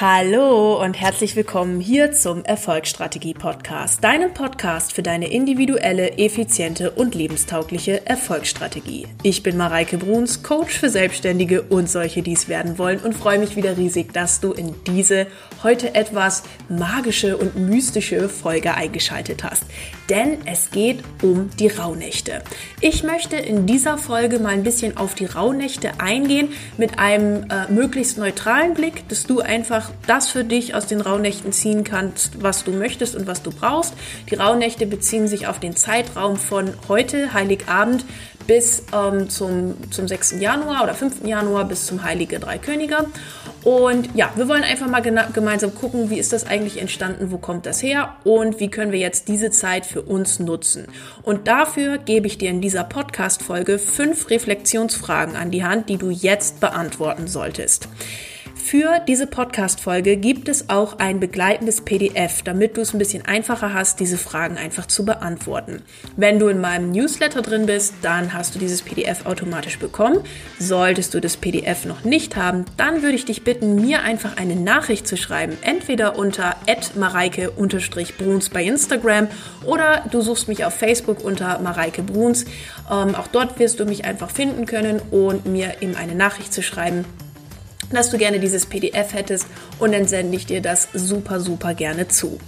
Hallo und herzlich willkommen hier zum Erfolgsstrategie Podcast, deinem Podcast für deine individuelle, effiziente und lebenstaugliche Erfolgsstrategie. Ich bin Mareike Bruns, Coach für Selbstständige und solche, die es werden wollen und freue mich wieder riesig, dass du in diese heute etwas magische und mystische Folge eingeschaltet hast. Denn es geht um die Rauhnächte. Ich möchte in dieser Folge mal ein bisschen auf die Rauhnächte eingehen mit einem äh, möglichst neutralen Blick, dass du einfach einfach das für dich aus den Rauhnächten ziehen kannst, was du möchtest und was du brauchst. Die Rauhnächte beziehen sich auf den Zeitraum von heute, Heiligabend, bis ähm, zum, zum 6. Januar oder 5. Januar bis zum Heilige Drei Könige. Und ja, wir wollen einfach mal gemeinsam gucken, wie ist das eigentlich entstanden, wo kommt das her und wie können wir jetzt diese Zeit für uns nutzen. Und dafür gebe ich dir in dieser Podcast-Folge fünf Reflexionsfragen an die Hand, die du jetzt beantworten solltest. Für diese Podcast-Folge gibt es auch ein begleitendes PDF, damit du es ein bisschen einfacher hast, diese Fragen einfach zu beantworten. Wenn du in meinem Newsletter drin bist, dann hast du dieses PDF automatisch bekommen. Solltest du das PDF noch nicht haben, dann würde ich dich bitten, mir einfach eine Nachricht zu schreiben. Entweder unter mareike-bruns bei Instagram oder du suchst mich auf Facebook unter Mareike Bruns. Ähm, auch dort wirst du mich einfach finden können und mir eben eine Nachricht zu schreiben dass du gerne dieses PDF hättest und dann sende ich dir das super, super gerne zu.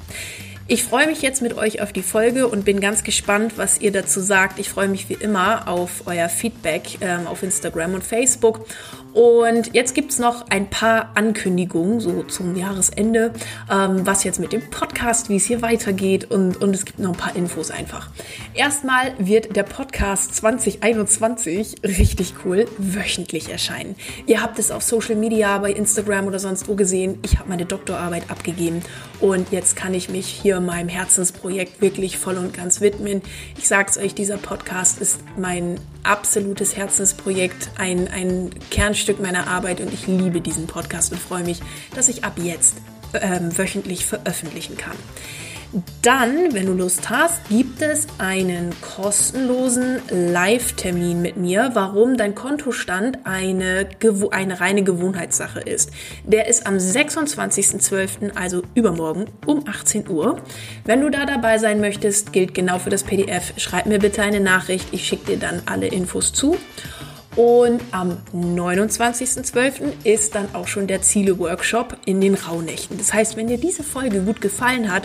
Ich freue mich jetzt mit euch auf die Folge und bin ganz gespannt, was ihr dazu sagt. Ich freue mich wie immer auf euer Feedback ähm, auf Instagram und Facebook und jetzt gibt es noch ein paar Ankündigungen, so zum Jahresende, ähm, was jetzt mit dem Podcast, wie es hier weitergeht und, und es gibt noch ein paar Infos einfach. Erstmal wird der Podcast 2021 richtig cool wöchentlich erscheinen. Ihr habt es auf Social Media, bei Instagram oder sonst wo gesehen. Ich habe meine Doktorarbeit abgegeben und jetzt kann ich mich hier meinem Herzensprojekt wirklich voll und ganz widmen. Ich sage es euch, dieser Podcast ist mein absolutes Herzensprojekt, ein, ein Kernstück meiner Arbeit und ich liebe diesen Podcast und freue mich, dass ich ab jetzt ähm, wöchentlich veröffentlichen kann. Dann, wenn du Lust hast, gibt es einen kostenlosen Live-Termin mit mir, warum dein Kontostand eine, eine reine Gewohnheitssache ist. Der ist am 26.12., also übermorgen um 18 Uhr. Wenn du da dabei sein möchtest, gilt genau für das PDF. Schreib mir bitte eine Nachricht, ich schicke dir dann alle Infos zu. Und am 29.12. ist dann auch schon der Ziele-Workshop in den Rauhnächten. Das heißt, wenn dir diese Folge gut gefallen hat,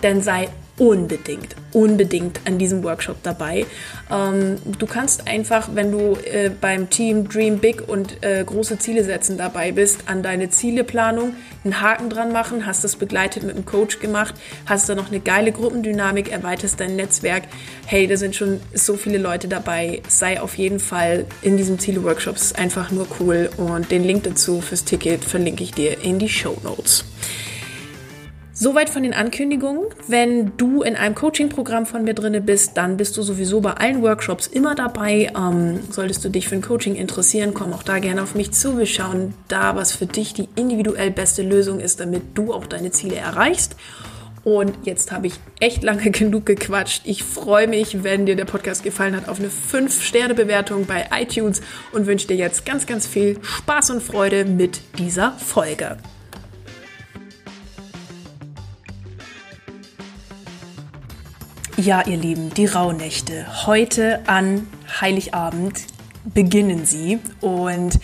dann sei unbedingt, unbedingt an diesem Workshop dabei. Ähm, du kannst einfach, wenn du äh, beim Team Dream Big und äh, große Ziele setzen dabei bist, an deine Zieleplanung einen Haken dran machen, hast das begleitet mit einem Coach gemacht, hast da noch eine geile Gruppendynamik, erweiterst dein Netzwerk. Hey, da sind schon so viele Leute dabei. Sei auf jeden Fall in diesem Ziele-Workshop. Ist einfach nur cool und den Link dazu fürs Ticket verlinke ich dir in die Show Notes. Soweit von den Ankündigungen. Wenn du in einem Coaching-Programm von mir drinne bist, dann bist du sowieso bei allen Workshops immer dabei. Ähm, solltest du dich für ein Coaching interessieren, komm auch da gerne auf mich zu. Wir schauen da, was für dich die individuell beste Lösung ist, damit du auch deine Ziele erreichst. Und jetzt habe ich echt lange genug gequatscht. Ich freue mich, wenn dir der Podcast gefallen hat, auf eine 5-Sterne-Bewertung bei iTunes und wünsche dir jetzt ganz, ganz viel Spaß und Freude mit dieser Folge. Ja, ihr Lieben, die Rauhnächte. Heute an Heiligabend beginnen sie und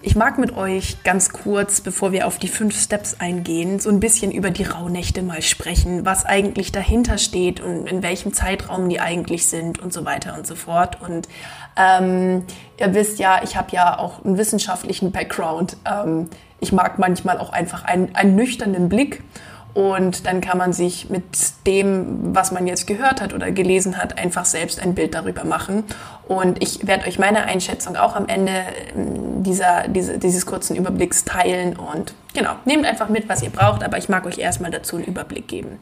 ich mag mit euch ganz kurz, bevor wir auf die fünf Steps eingehen, so ein bisschen über die Rauhnächte mal sprechen, was eigentlich dahinter steht und in welchem Zeitraum die eigentlich sind und so weiter und so fort. Und ähm, ihr wisst ja, ich habe ja auch einen wissenschaftlichen Background. Ähm, ich mag manchmal auch einfach einen, einen nüchternen Blick und dann kann man sich mit dem, was man jetzt gehört hat oder gelesen hat, einfach selbst ein Bild darüber machen. Und ich werde euch meine Einschätzung auch am Ende ähm, dieser, diese, dieses kurzen Überblicks teilen. Und genau, nehmt einfach mit, was ihr braucht, aber ich mag euch erstmal dazu einen Überblick geben.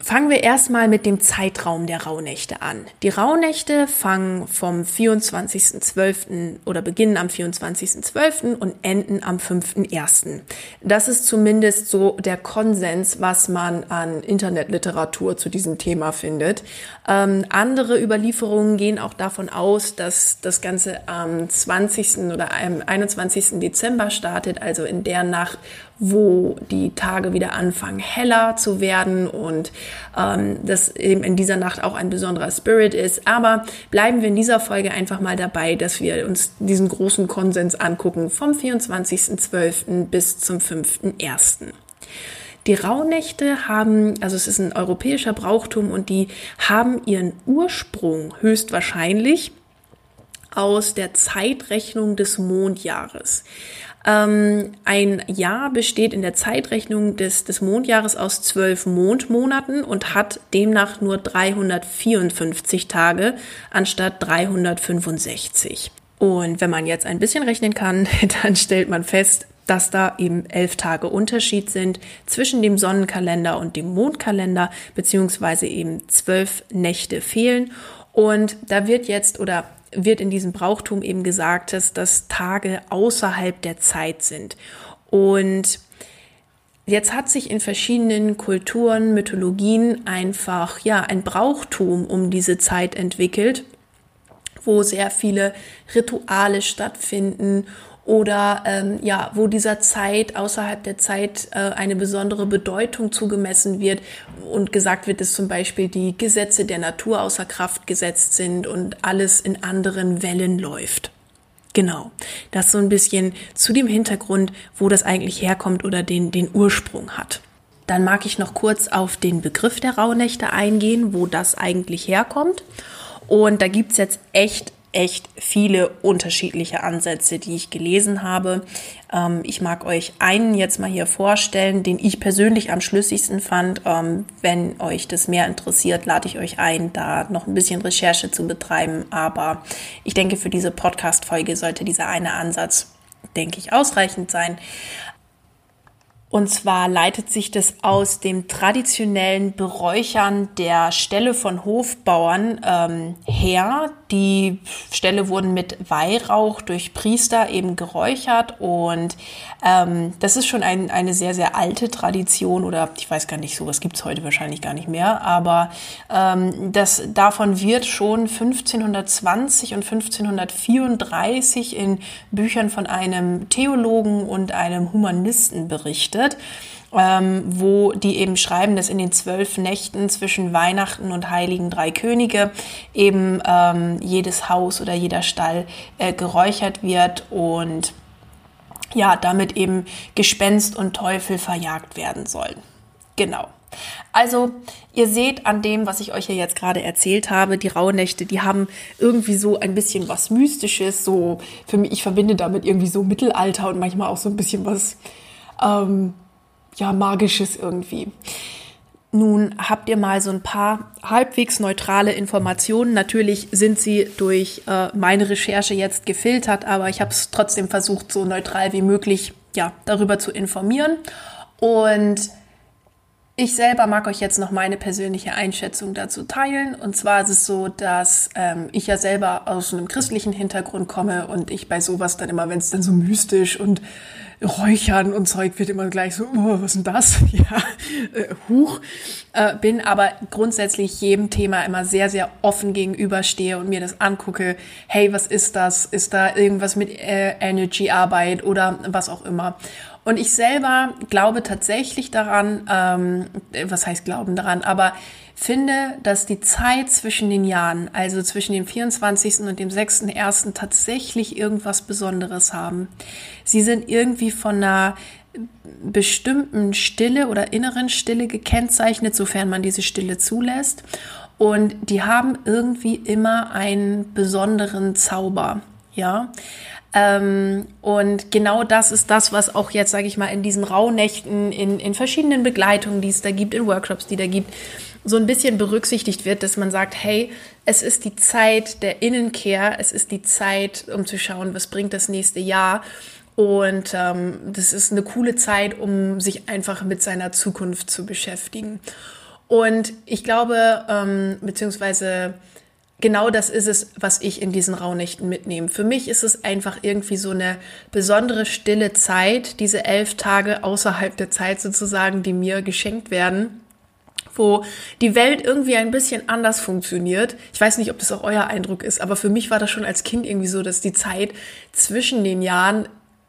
Fangen wir erstmal mit dem Zeitraum der Rauhnächte an. Die Rauhnächte fangen vom 24.12. oder beginnen am 24.12. und enden am 5.1. Das ist zumindest so der Konsens, was man an Internetliteratur zu diesem Thema findet. Ähm, andere Überlieferungen gehen auch davon aus, dass das Ganze am 20. oder am 21. Dezember startet, also in der Nacht, wo die Tage wieder anfangen heller zu werden und ähm, das eben in dieser Nacht auch ein besonderer Spirit ist. Aber bleiben wir in dieser Folge einfach mal dabei, dass wir uns diesen großen Konsens angucken vom 24.12. bis zum 5.1. Die Rauhnächte haben, also es ist ein europäischer Brauchtum und die haben ihren Ursprung höchstwahrscheinlich aus der Zeitrechnung des Mondjahres. Ähm, ein Jahr besteht in der Zeitrechnung des, des Mondjahres aus zwölf Mondmonaten und hat demnach nur 354 Tage anstatt 365. Und wenn man jetzt ein bisschen rechnen kann, dann stellt man fest, dass da eben elf Tage Unterschied sind zwischen dem Sonnenkalender und dem Mondkalender, beziehungsweise eben zwölf Nächte fehlen. Und da wird jetzt oder wird in diesem Brauchtum eben gesagt, dass das Tage außerhalb der Zeit sind. Und jetzt hat sich in verschiedenen Kulturen, Mythologien einfach ja ein Brauchtum um diese Zeit entwickelt, wo sehr viele Rituale stattfinden oder ähm, ja, wo dieser Zeit außerhalb der Zeit äh, eine besondere Bedeutung zugemessen wird und gesagt wird, dass zum Beispiel die Gesetze der Natur außer Kraft gesetzt sind und alles in anderen Wellen läuft. Genau, das so ein bisschen zu dem Hintergrund, wo das eigentlich herkommt oder den, den Ursprung hat. Dann mag ich noch kurz auf den Begriff der Rauhnächte eingehen, wo das eigentlich herkommt. Und da gibt's jetzt echt echt viele unterschiedliche Ansätze, die ich gelesen habe. Ähm, ich mag euch einen jetzt mal hier vorstellen, den ich persönlich am schlüssigsten fand. Ähm, wenn euch das mehr interessiert, lade ich euch ein, da noch ein bisschen Recherche zu betreiben. Aber ich denke, für diese Podcast-Folge sollte dieser eine Ansatz, denke ich, ausreichend sein. Und zwar leitet sich das aus dem traditionellen Beräuchern der Ställe von Hofbauern ähm, her. Die Ställe wurden mit Weihrauch durch Priester eben geräuchert und ähm, das ist schon ein, eine sehr, sehr alte Tradition oder ich weiß gar nicht, sowas gibt's heute wahrscheinlich gar nicht mehr, aber ähm, das, davon wird schon 1520 und 1534 in Büchern von einem Theologen und einem Humanisten berichtet, ähm, wo die eben schreiben, dass in den zwölf Nächten zwischen Weihnachten und Heiligen Drei Könige eben ähm, jedes Haus oder jeder Stall äh, geräuchert wird und ja, damit eben Gespenst und Teufel verjagt werden sollen. Genau. Also, ihr seht an dem, was ich euch hier jetzt gerade erzählt habe, die Rauhnächte, die haben irgendwie so ein bisschen was Mystisches, so für mich, ich verbinde damit irgendwie so Mittelalter und manchmal auch so ein bisschen was ähm, ja, magisches irgendwie. Nun habt ihr mal so ein paar halbwegs neutrale Informationen. Natürlich sind sie durch äh, meine Recherche jetzt gefiltert, aber ich habe es trotzdem versucht, so neutral wie möglich ja, darüber zu informieren. Und ich selber mag euch jetzt noch meine persönliche Einschätzung dazu teilen. Und zwar ist es so, dass ähm, ich ja selber aus einem christlichen Hintergrund komme und ich bei sowas dann immer, wenn es dann so mystisch und Räuchern und Zeug wird immer gleich so, oh, was ist denn das? Ja, äh, huch. Äh, bin aber grundsätzlich jedem Thema immer sehr, sehr offen gegenüberstehe und mir das angucke. Hey, was ist das? Ist da irgendwas mit äh, Energy-Arbeit oder was auch immer? Und ich selber glaube tatsächlich daran, ähm, was heißt glauben daran, aber finde, dass die Zeit zwischen den Jahren, also zwischen dem 24. und dem 6.1. tatsächlich irgendwas Besonderes haben. Sie sind irgendwie von einer bestimmten Stille oder inneren Stille gekennzeichnet, sofern man diese Stille zulässt. Und die haben irgendwie immer einen besonderen Zauber. Ja, ähm, und genau das ist das, was auch jetzt, sage ich mal, in diesen Rauhnächten, in, in verschiedenen Begleitungen, die es da gibt, in Workshops, die da gibt, so ein bisschen berücksichtigt wird, dass man sagt, hey, es ist die Zeit der Innenkehr, es ist die Zeit, um zu schauen, was bringt das nächste Jahr. Und ähm, das ist eine coole Zeit, um sich einfach mit seiner Zukunft zu beschäftigen. Und ich glaube, ähm, beziehungsweise genau das ist es, was ich in diesen Rauhnächten mitnehme. Für mich ist es einfach irgendwie so eine besondere stille Zeit, diese elf Tage außerhalb der Zeit sozusagen, die mir geschenkt werden wo die Welt irgendwie ein bisschen anders funktioniert. Ich weiß nicht, ob das auch euer Eindruck ist, aber für mich war das schon als Kind irgendwie so, dass die Zeit zwischen den Jahren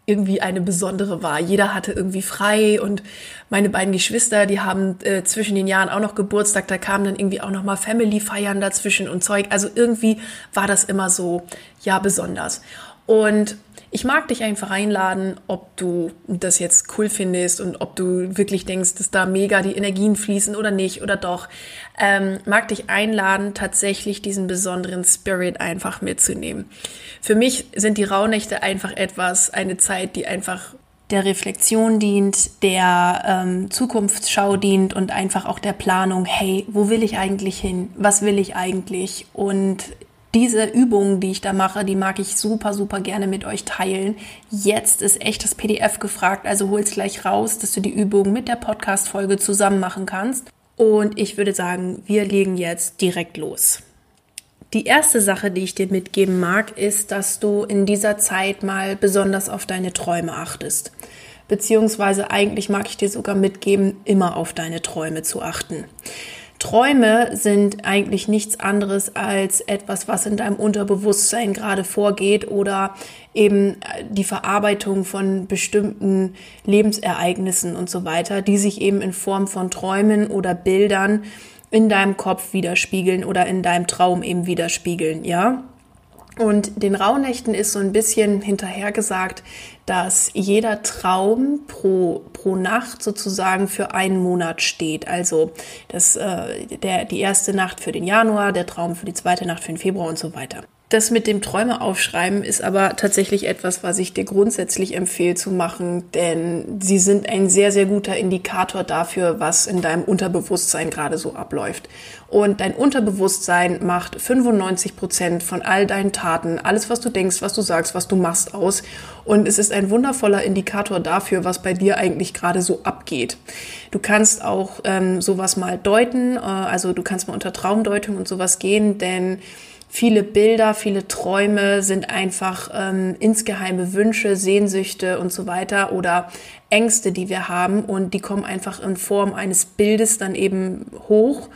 irgendwie eine besondere war. Jeder hatte irgendwie frei und meine beiden Geschwister, die haben äh, zwischen den Jahren auch noch Geburtstag, da kamen dann irgendwie auch noch mal Family feiern dazwischen und Zeug. Also irgendwie war das immer so ja besonders. Und ich mag dich einfach einladen, ob du das jetzt cool findest und ob du wirklich denkst, dass da mega die Energien fließen oder nicht oder doch. Ähm, mag dich einladen, tatsächlich diesen besonderen Spirit einfach mitzunehmen. Für mich sind die Rauhnächte einfach etwas, eine Zeit, die einfach der Reflexion dient, der ähm, Zukunftsschau dient und einfach auch der Planung, hey, wo will ich eigentlich hin? Was will ich eigentlich? Und diese Übungen, die ich da mache, die mag ich super, super gerne mit euch teilen. Jetzt ist echt das PDF gefragt, also hol's gleich raus, dass du die Übungen mit der Podcast-Folge zusammen machen kannst. Und ich würde sagen, wir legen jetzt direkt los. Die erste Sache, die ich dir mitgeben mag, ist, dass du in dieser Zeit mal besonders auf deine Träume achtest. Beziehungsweise eigentlich mag ich dir sogar mitgeben, immer auf deine Träume zu achten. Träume sind eigentlich nichts anderes als etwas, was in deinem Unterbewusstsein gerade vorgeht oder eben die Verarbeitung von bestimmten Lebensereignissen und so weiter, die sich eben in Form von Träumen oder Bildern in deinem Kopf widerspiegeln oder in deinem Traum eben widerspiegeln, ja? Und den Rauhnächten ist so ein bisschen hinterhergesagt, dass jeder Traum pro, pro Nacht sozusagen für einen Monat steht. Also das, äh, der, die erste Nacht für den Januar, der Traum für die zweite Nacht für den Februar und so weiter. Das mit dem Träume aufschreiben ist aber tatsächlich etwas, was ich dir grundsätzlich empfehle zu machen, denn sie sind ein sehr, sehr guter Indikator dafür, was in deinem Unterbewusstsein gerade so abläuft. Und dein Unterbewusstsein macht 95 Prozent von all deinen Taten, alles, was du denkst, was du sagst, was du machst, aus. Und es ist ein wundervoller Indikator dafür, was bei dir eigentlich gerade so abgeht. Du kannst auch ähm, sowas mal deuten, äh, also du kannst mal unter Traumdeutung und sowas gehen, denn viele Bilder, viele Träume sind einfach ähm, insgeheime Wünsche, Sehnsüchte und so weiter oder Ängste, die wir haben und die kommen einfach in Form eines Bildes dann eben hoch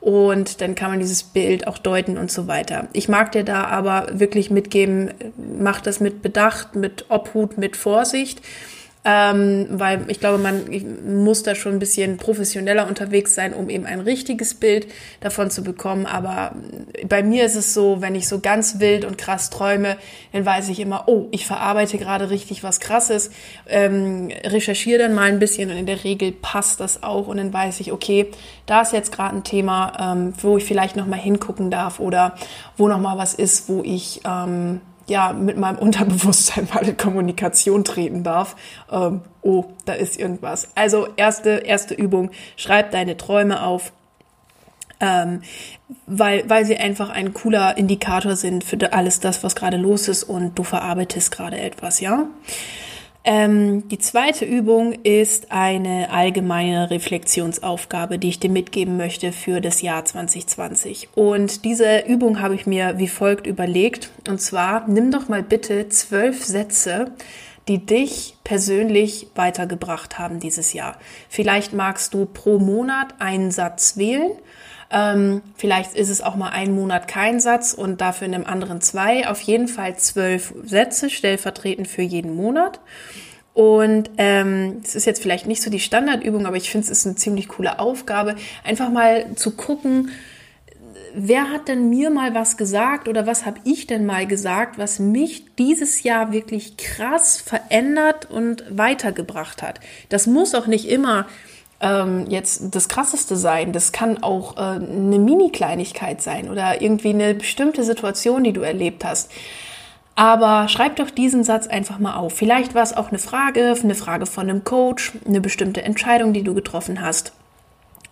und dann kann man dieses Bild auch deuten und so weiter. Ich mag dir da aber wirklich mitgeben, mach das mit Bedacht, mit Obhut, mit Vorsicht ähm, weil ich glaube, man muss da schon ein bisschen professioneller unterwegs sein, um eben ein richtiges Bild davon zu bekommen. Aber bei mir ist es so, wenn ich so ganz wild und krass träume, dann weiß ich immer, oh, ich verarbeite gerade richtig was Krasses, ähm, recherchiere dann mal ein bisschen und in der Regel passt das auch und dann weiß ich, okay, da ist jetzt gerade ein Thema, ähm, wo ich vielleicht noch mal hingucken darf oder wo noch mal was ist, wo ich ähm, ja mit meinem Unterbewusstsein mal in Kommunikation treten darf. Ähm, oh, da ist irgendwas. Also erste erste Übung: Schreib deine Träume auf. Ähm, weil, weil sie einfach ein cooler Indikator sind für alles das, was gerade los ist und du verarbeitest gerade etwas, ja? Ähm, die zweite Übung ist eine allgemeine Reflexionsaufgabe, die ich dir mitgeben möchte für das Jahr 2020. Und diese Übung habe ich mir wie folgt überlegt. Und zwar, nimm doch mal bitte zwölf Sätze, die dich persönlich weitergebracht haben dieses Jahr. Vielleicht magst du pro Monat einen Satz wählen ähm, vielleicht ist es auch mal ein Monat kein Satz und dafür in einem anderen zwei. Auf jeden Fall zwölf Sätze stellvertretend für jeden Monat. Und ähm, es ist jetzt vielleicht nicht so die Standardübung, aber ich finde es ist eine ziemlich coole Aufgabe, einfach mal zu gucken, wer hat denn mir mal was gesagt oder was habe ich denn mal gesagt, was mich dieses Jahr wirklich krass verändert und weitergebracht hat. Das muss auch nicht immer ähm, jetzt das Krasseste sein. Das kann auch äh, eine Mini-Kleinigkeit sein oder irgendwie eine bestimmte Situation, die du erlebt hast. Aber schreib doch diesen Satz einfach mal auf. Vielleicht war es auch eine Frage, eine Frage von einem Coach, eine bestimmte Entscheidung, die du getroffen hast.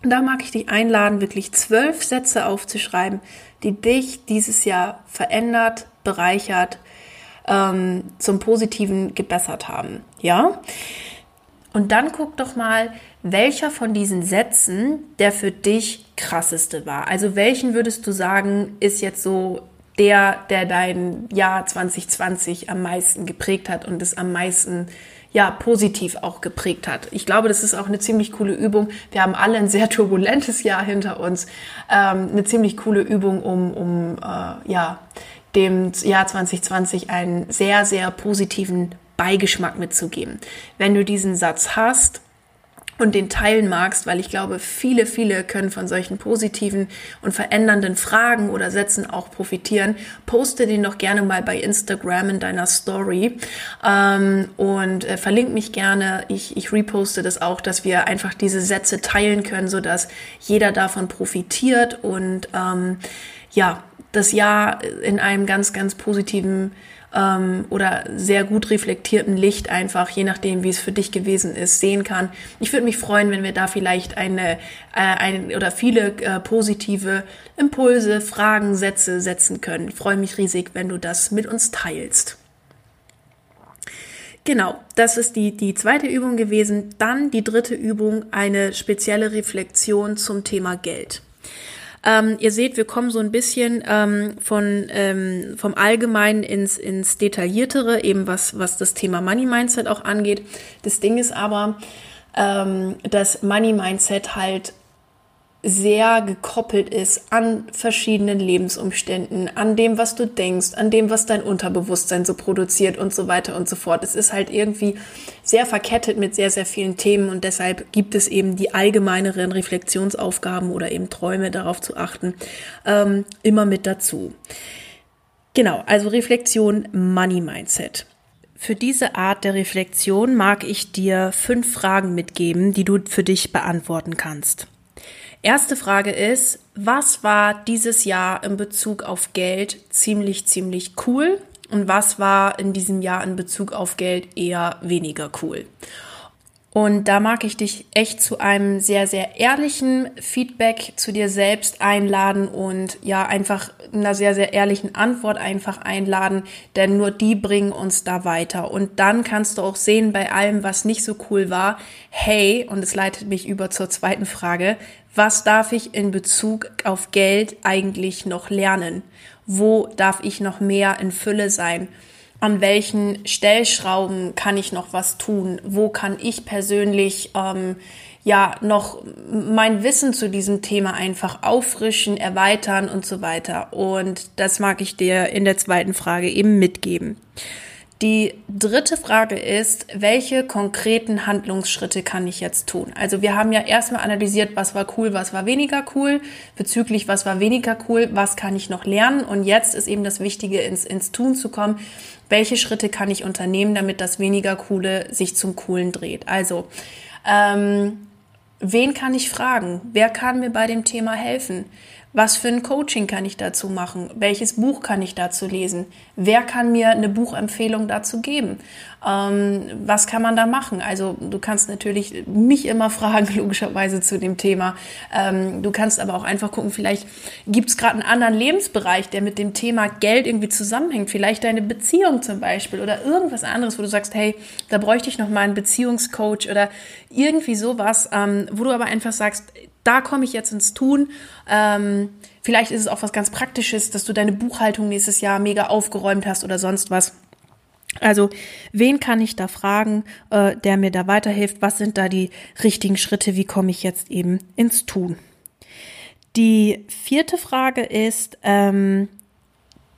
Und da mag ich dich einladen, wirklich zwölf Sätze aufzuschreiben, die dich dieses Jahr verändert, bereichert, ähm, zum Positiven gebessert haben. Ja? Und dann guck doch mal, welcher von diesen Sätzen der für dich krasseste war. Also welchen würdest du sagen, ist jetzt so der, der dein Jahr 2020 am meisten geprägt hat und es am meisten ja, positiv auch geprägt hat. Ich glaube, das ist auch eine ziemlich coole Übung. Wir haben alle ein sehr turbulentes Jahr hinter uns. Ähm, eine ziemlich coole Übung, um, um äh, ja, dem Jahr 2020 einen sehr, sehr positiven Beigeschmack mitzugeben. Wenn du diesen Satz hast, und den teilen magst, weil ich glaube, viele, viele können von solchen positiven und verändernden Fragen oder Sätzen auch profitieren. Poste den doch gerne mal bei Instagram in deiner Story ähm, und äh, verlink mich gerne. Ich, ich reposte das auch, dass wir einfach diese Sätze teilen können, so dass jeder davon profitiert und ähm, ja, das Jahr in einem ganz, ganz positiven ähm, oder sehr gut reflektierten Licht einfach, je nachdem, wie es für dich gewesen ist, sehen kann. Ich würde mich freuen, wenn wir da vielleicht eine, äh, ein, oder viele äh, positive Impulse, Fragen, Sätze setzen können. Ich freue mich riesig, wenn du das mit uns teilst. Genau, das ist die, die zweite Übung gewesen. Dann die dritte Übung, eine spezielle Reflexion zum Thema Geld. Ähm, ihr seht, wir kommen so ein bisschen ähm, von, ähm, vom Allgemeinen ins, ins Detailliertere, eben was, was das Thema Money Mindset auch angeht. Das Ding ist aber, ähm, dass Money Mindset halt sehr gekoppelt ist an verschiedenen Lebensumständen, an dem, was du denkst, an dem, was dein Unterbewusstsein so produziert und so weiter und so fort. Es ist halt irgendwie sehr verkettet mit sehr, sehr vielen Themen und deshalb gibt es eben die allgemeineren Reflexionsaufgaben oder eben Träume darauf zu achten, ähm, immer mit dazu. Genau, also Reflexion, Money Mindset. Für diese Art der Reflexion mag ich dir fünf Fragen mitgeben, die du für dich beantworten kannst. Erste Frage ist, was war dieses Jahr in Bezug auf Geld ziemlich, ziemlich cool und was war in diesem Jahr in Bezug auf Geld eher weniger cool? Und da mag ich dich echt zu einem sehr, sehr ehrlichen Feedback zu dir selbst einladen und ja, einfach einer sehr, sehr ehrlichen Antwort einfach einladen, denn nur die bringen uns da weiter. Und dann kannst du auch sehen bei allem, was nicht so cool war, hey, und es leitet mich über zur zweiten Frage, was darf ich in Bezug auf Geld eigentlich noch lernen? Wo darf ich noch mehr in Fülle sein? An welchen Stellschrauben kann ich noch was tun? Wo kann ich persönlich ähm, ja noch mein Wissen zu diesem Thema einfach auffrischen, erweitern und so weiter? Und das mag ich dir in der zweiten Frage eben mitgeben. Die dritte Frage ist, welche konkreten Handlungsschritte kann ich jetzt tun? Also wir haben ja erstmal analysiert, was war cool, was war weniger cool, bezüglich was war weniger cool, was kann ich noch lernen und jetzt ist eben das Wichtige, ins, ins Tun zu kommen. Welche Schritte kann ich unternehmen, damit das weniger coole sich zum coolen dreht? Also, ähm, wen kann ich fragen? Wer kann mir bei dem Thema helfen? Was für ein Coaching kann ich dazu machen? Welches Buch kann ich dazu lesen? Wer kann mir eine Buchempfehlung dazu geben? Ähm, was kann man da machen? Also du kannst natürlich mich immer fragen, logischerweise zu dem Thema. Ähm, du kannst aber auch einfach gucken, vielleicht gibt es gerade einen anderen Lebensbereich, der mit dem Thema Geld irgendwie zusammenhängt. Vielleicht deine Beziehung zum Beispiel oder irgendwas anderes, wo du sagst, hey, da bräuchte ich noch mal einen Beziehungscoach oder irgendwie sowas, ähm, wo du aber einfach sagst, da komme ich jetzt ins Tun. Ähm, vielleicht ist es auch was ganz Praktisches, dass du deine Buchhaltung nächstes Jahr mega aufgeräumt hast oder sonst was. Also, wen kann ich da fragen, äh, der mir da weiterhilft? Was sind da die richtigen Schritte? Wie komme ich jetzt eben ins Tun? Die vierte Frage ist, ähm,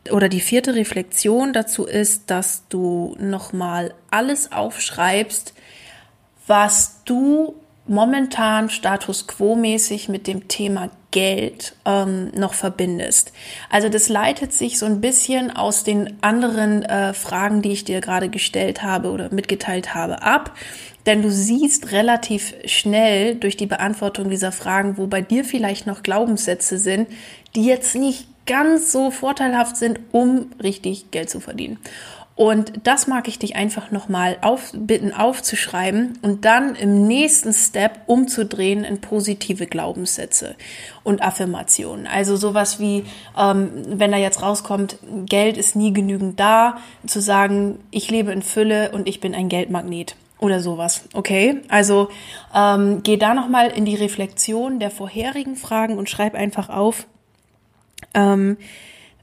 oder die vierte Reflexion dazu ist, dass du nochmal alles aufschreibst, was du momentan Status quo-mäßig mit dem Thema Geld ähm, noch verbindest. Also das leitet sich so ein bisschen aus den anderen äh, Fragen, die ich dir gerade gestellt habe oder mitgeteilt habe, ab. Denn du siehst relativ schnell durch die Beantwortung dieser Fragen, wo bei dir vielleicht noch Glaubenssätze sind, die jetzt nicht ganz so vorteilhaft sind, um richtig Geld zu verdienen. Und das mag ich dich einfach nochmal auf, bitten aufzuschreiben und dann im nächsten Step umzudrehen in positive Glaubenssätze und Affirmationen. Also sowas wie, ähm, wenn da jetzt rauskommt, Geld ist nie genügend da, zu sagen, ich lebe in Fülle und ich bin ein Geldmagnet. oder sowas. Okay, also ähm, geh da nochmal in die Reflexion der vorherigen Fragen und schreib einfach auf, ähm,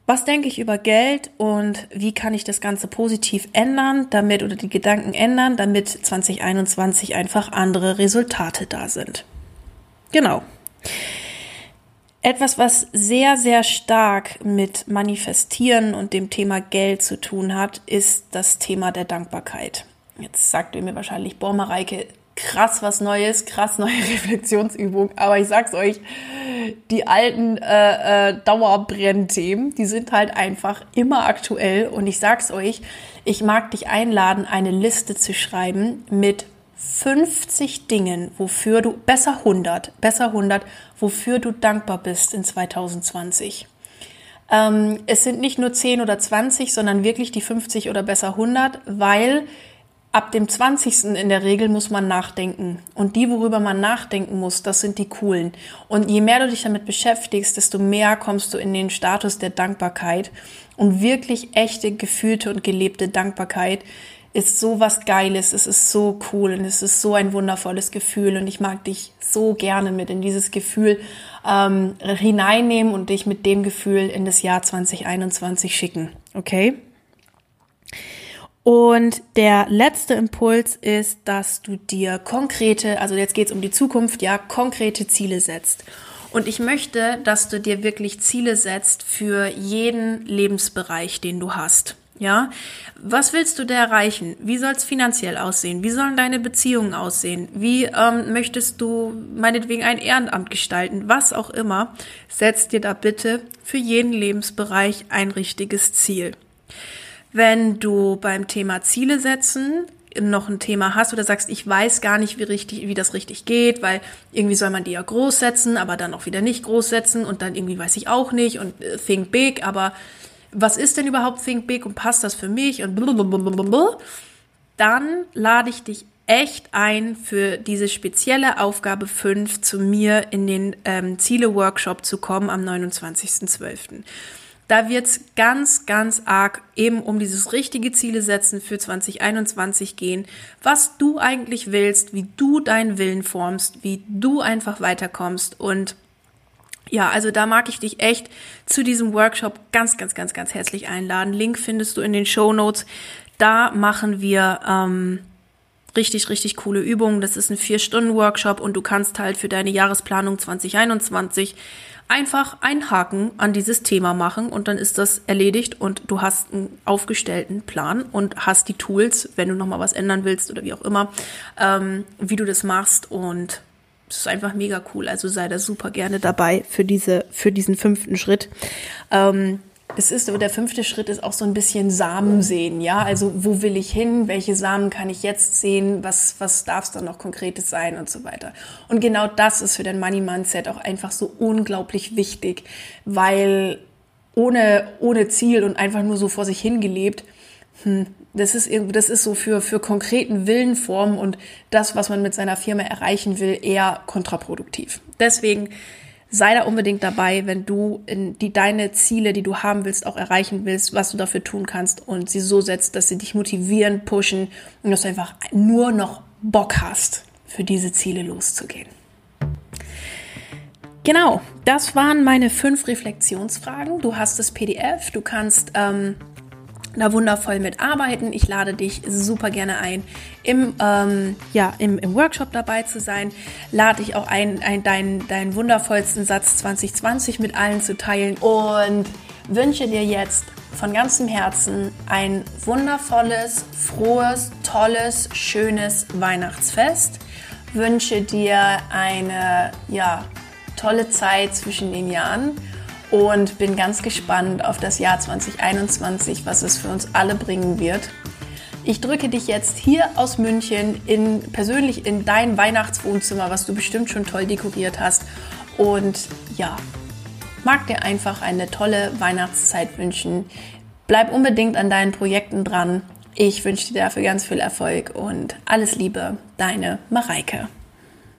was denke ich über Geld und wie kann ich das Ganze positiv ändern, damit oder die Gedanken ändern, damit 2021 einfach andere Resultate da sind. Genau. Etwas, was sehr, sehr stark mit Manifestieren und dem Thema Geld zu tun hat, ist das Thema der Dankbarkeit. Jetzt sagt ihr mir wahrscheinlich, boah, Mareike, krass was Neues, krass neue Reflexionsübung. Aber ich sag's euch, die alten äh, äh, Dauerbrennthemen, die sind halt einfach immer aktuell. Und ich sag's euch, ich mag dich einladen, eine Liste zu schreiben mit 50 Dingen, wofür du, besser 100, besser 100, wofür du dankbar bist in 2020. Ähm, es sind nicht nur 10 oder 20, sondern wirklich die 50 oder besser 100, weil ab dem 20. in der Regel muss man nachdenken. Und die, worüber man nachdenken muss, das sind die coolen. Und je mehr du dich damit beschäftigst, desto mehr kommst du in den Status der Dankbarkeit. Und wirklich echte, gefühlte und gelebte Dankbarkeit ist so was Geiles. Es ist so cool und es ist so ein wundervolles Gefühl. Und ich mag dich so gerne mit in dieses Gefühl ähm, hineinnehmen und dich mit dem Gefühl in das Jahr 2021 schicken. Okay? Und der letzte Impuls ist, dass du dir konkrete, also jetzt geht es um die Zukunft, ja, konkrete Ziele setzt. Und ich möchte, dass du dir wirklich Ziele setzt für jeden Lebensbereich, den du hast. Ja, was willst du da erreichen? Wie soll es finanziell aussehen? Wie sollen deine Beziehungen aussehen? Wie ähm, möchtest du meinetwegen ein Ehrenamt gestalten? Was auch immer. Setz dir da bitte für jeden Lebensbereich ein richtiges Ziel. Wenn du beim Thema Ziele setzen noch ein Thema hast oder sagst, ich weiß gar nicht, wie richtig, wie das richtig geht, weil irgendwie soll man die ja groß setzen, aber dann auch wieder nicht groß setzen und dann irgendwie weiß ich auch nicht und äh, think big, aber was ist denn überhaupt think big und passt das für mich und blablabla, dann lade ich dich echt ein für diese spezielle Aufgabe 5 zu mir in den ähm, Ziele-Workshop zu kommen am 29.12. Da wird es ganz, ganz arg eben um dieses richtige Ziele setzen für 2021 gehen, was du eigentlich willst, wie du deinen Willen formst, wie du einfach weiterkommst und ja, also da mag ich dich echt zu diesem Workshop ganz, ganz, ganz, ganz herzlich einladen. Link findest du in den Show Notes. Da machen wir ähm, richtig, richtig coole Übungen. Das ist ein Vier-Stunden-Workshop und du kannst halt für deine Jahresplanung 2021 einfach einen Haken an dieses Thema machen und dann ist das erledigt und du hast einen aufgestellten Plan und hast die Tools, wenn du nochmal was ändern willst oder wie auch immer, ähm, wie du das machst und es ist einfach mega cool. Also sei da super gerne dabei für diese, für diesen fünften Schritt. Ähm, es ist, der fünfte Schritt ist auch so ein bisschen Samen sehen, ja. Also wo will ich hin? Welche Samen kann ich jetzt sehen? Was, was darf es dann noch Konkretes sein und so weiter. Und genau das ist für dein Money Mindset auch einfach so unglaublich wichtig, weil ohne, ohne Ziel und einfach nur so vor sich hingelebt, hm, das ist, das ist so für, für konkreten Willenformen und das, was man mit seiner Firma erreichen will, eher kontraproduktiv. Deswegen sei da unbedingt dabei, wenn du die deine Ziele, die du haben willst, auch erreichen willst, was du dafür tun kannst und sie so setzt, dass sie dich motivieren, pushen und dass du einfach nur noch Bock hast, für diese Ziele loszugehen. Genau, das waren meine fünf Reflexionsfragen. Du hast das PDF, du kannst ähm, da wundervoll mitarbeiten. Ich lade dich super gerne ein, im, ähm, ja, im, im Workshop dabei zu sein. Lade dich auch ein, ein deinen, deinen wundervollsten Satz 2020 mit allen zu teilen und wünsche dir jetzt von ganzem Herzen ein wundervolles, frohes, tolles, schönes Weihnachtsfest. Wünsche dir eine ja, tolle Zeit zwischen den Jahren und bin ganz gespannt auf das Jahr 2021, was es für uns alle bringen wird. Ich drücke dich jetzt hier aus München in, persönlich in dein Weihnachtswohnzimmer, was du bestimmt schon toll dekoriert hast. Und ja, mag dir einfach eine tolle Weihnachtszeit wünschen. Bleib unbedingt an deinen Projekten dran. Ich wünsche dir dafür ganz viel Erfolg und alles Liebe, deine Mareike.